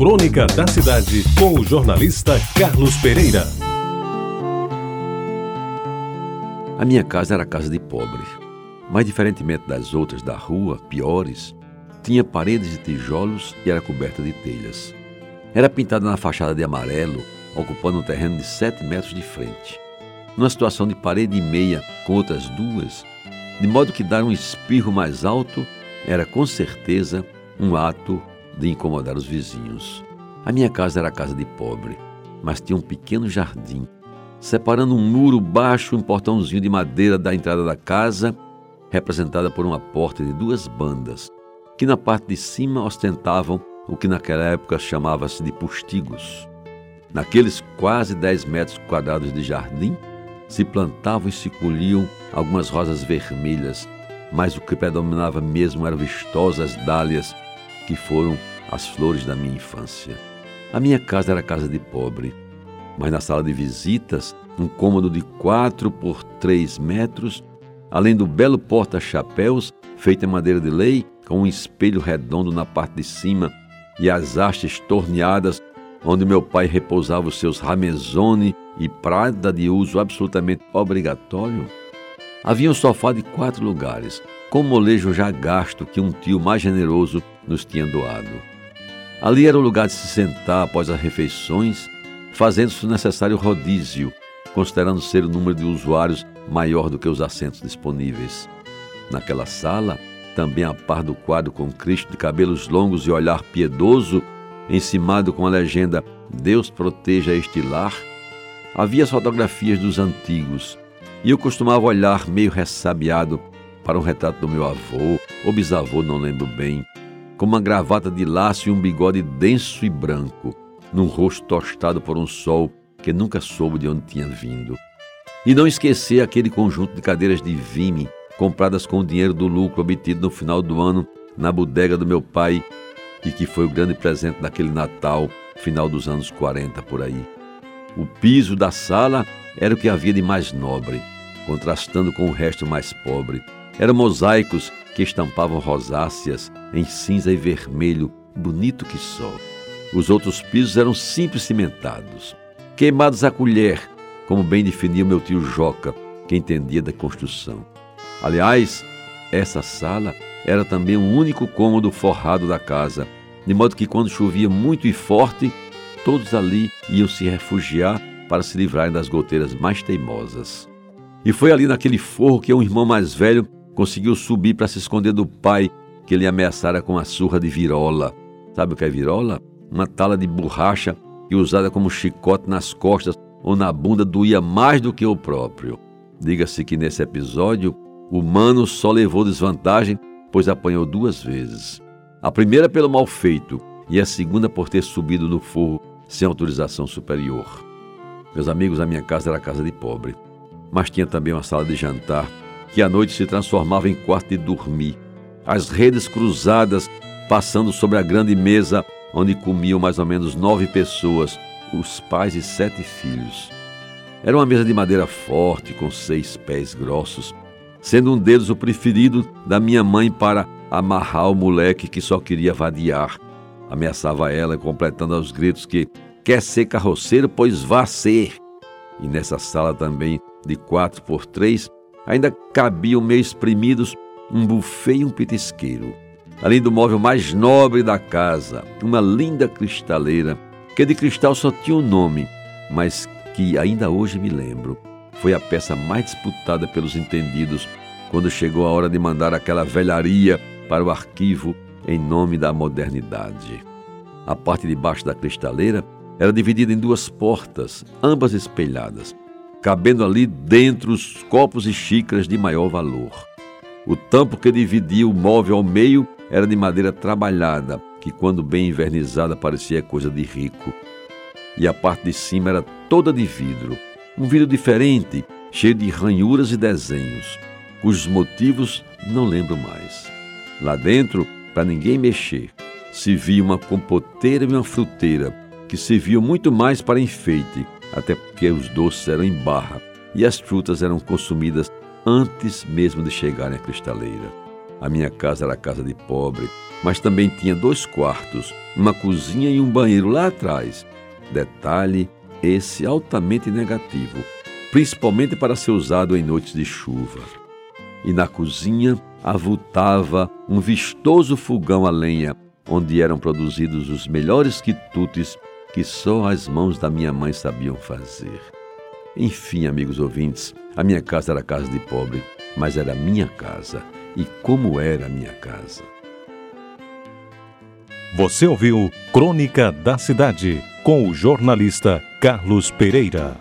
Crônica da Cidade, com o jornalista Carlos Pereira. A minha casa era casa de pobre, mas diferentemente das outras da rua, piores, tinha paredes de tijolos e era coberta de telhas. Era pintada na fachada de amarelo, ocupando um terreno de sete metros de frente. Numa situação de parede e meia com outras duas, de modo que dar um espirro mais alto era com certeza um ato de incomodar os vizinhos. A minha casa era casa de pobre, mas tinha um pequeno jardim, separando um muro baixo, um portãozinho de madeira da entrada da casa, representada por uma porta de duas bandas, que na parte de cima ostentavam o que naquela época chamava-se de postigos. Naqueles quase 10 metros quadrados de jardim, se plantavam e se colhiam algumas rosas vermelhas, mas o que predominava mesmo eram vistosas dálias, que foram as flores da minha infância. A minha casa era casa de pobre, mas na sala de visitas, um cômodo de quatro por três metros, além do belo porta-chapéus feito em madeira de lei, com um espelho redondo na parte de cima e as hastes torneadas, onde meu pai repousava os seus ramezone e prada de uso absolutamente obrigatório, havia um sofá de quatro lugares, com molejo já gasto que um tio mais generoso nos tinha doado. Ali era o lugar de se sentar após as refeições, fazendo-se necessário rodízio, considerando ser o número de usuários maior do que os assentos disponíveis. Naquela sala, também a par do quadro com Cristo de cabelos longos e olhar piedoso, encimado com a legenda Deus proteja este lar, havia fotografias dos antigos, e eu costumava olhar meio ressabiado para um retrato do meu avô ou bisavô, não lembro bem, com uma gravata de laço e um bigode denso e branco, num rosto tostado por um sol que nunca soube de onde tinha vindo. E não esquecer aquele conjunto de cadeiras de vime compradas com o dinheiro do lucro obtido no final do ano na bodega do meu pai e que foi o grande presente daquele Natal, final dos anos 40 por aí. O piso da sala era o que havia de mais nobre, contrastando com o resto mais pobre. Eram mosaicos que estampavam rosáceas em cinza e vermelho, bonito que só. Os outros pisos eram simples cimentados, queimados a colher, como bem definia meu tio Joca, que entendia da construção. Aliás, essa sala era também o único cômodo forrado da casa, de modo que quando chovia muito e forte, todos ali iam se refugiar para se livrarem das goteiras mais teimosas. E foi ali naquele forro que um irmão mais velho conseguiu subir para se esconder do pai, que ele ameaçara com a surra de virola. Sabe o que é virola? Uma tala de borracha que usada como chicote nas costas ou na bunda doía mais do que o próprio. Diga-se que nesse episódio, o mano só levou desvantagem, pois apanhou duas vezes. A primeira pelo mal feito e a segunda por ter subido no forro sem autorização superior. Meus amigos, a minha casa era casa de pobre, mas tinha também uma sala de jantar que à noite se transformava em quarto de dormir. As redes cruzadas passando sobre a grande mesa onde comiam mais ou menos nove pessoas, os pais e sete filhos. Era uma mesa de madeira forte, com seis pés grossos, sendo um deles o preferido da minha mãe para amarrar o moleque que só queria vadiar. Ameaçava ela, completando aos gritos que quer ser carroceiro, pois vá ser. E nessa sala também, de quatro por três, ainda cabiam meio espremidos um buffet e um petisqueiro. Além do móvel mais nobre da casa, uma linda cristaleira, que de cristal só tinha um nome, mas que ainda hoje me lembro. Foi a peça mais disputada pelos entendidos quando chegou a hora de mandar aquela velharia para o arquivo em nome da modernidade. A parte de baixo da cristaleira era dividida em duas portas, ambas espelhadas cabendo ali dentro os copos e xícaras de maior valor. O tampo que dividia o móvel ao meio era de madeira trabalhada, que quando bem invernizada parecia coisa de rico. E a parte de cima era toda de vidro, um vidro diferente, cheio de ranhuras e desenhos, cujos motivos não lembro mais. Lá dentro, para ninguém mexer, se via uma compoteira e uma fruteira, que serviam muito mais para enfeite, até porque os doces eram em barra e as frutas eram consumidas antes mesmo de chegarem à cristaleira. A minha casa era casa de pobre, mas também tinha dois quartos, uma cozinha e um banheiro lá atrás. Detalhe esse altamente negativo, principalmente para ser usado em noites de chuva. E na cozinha avultava um vistoso fogão a lenha, onde eram produzidos os melhores quitutes que só as mãos da minha mãe sabiam fazer. Enfim, amigos ouvintes, a minha casa era casa de pobre, mas era minha casa. E como era a minha casa? Você ouviu Crônica da Cidade com o jornalista Carlos Pereira.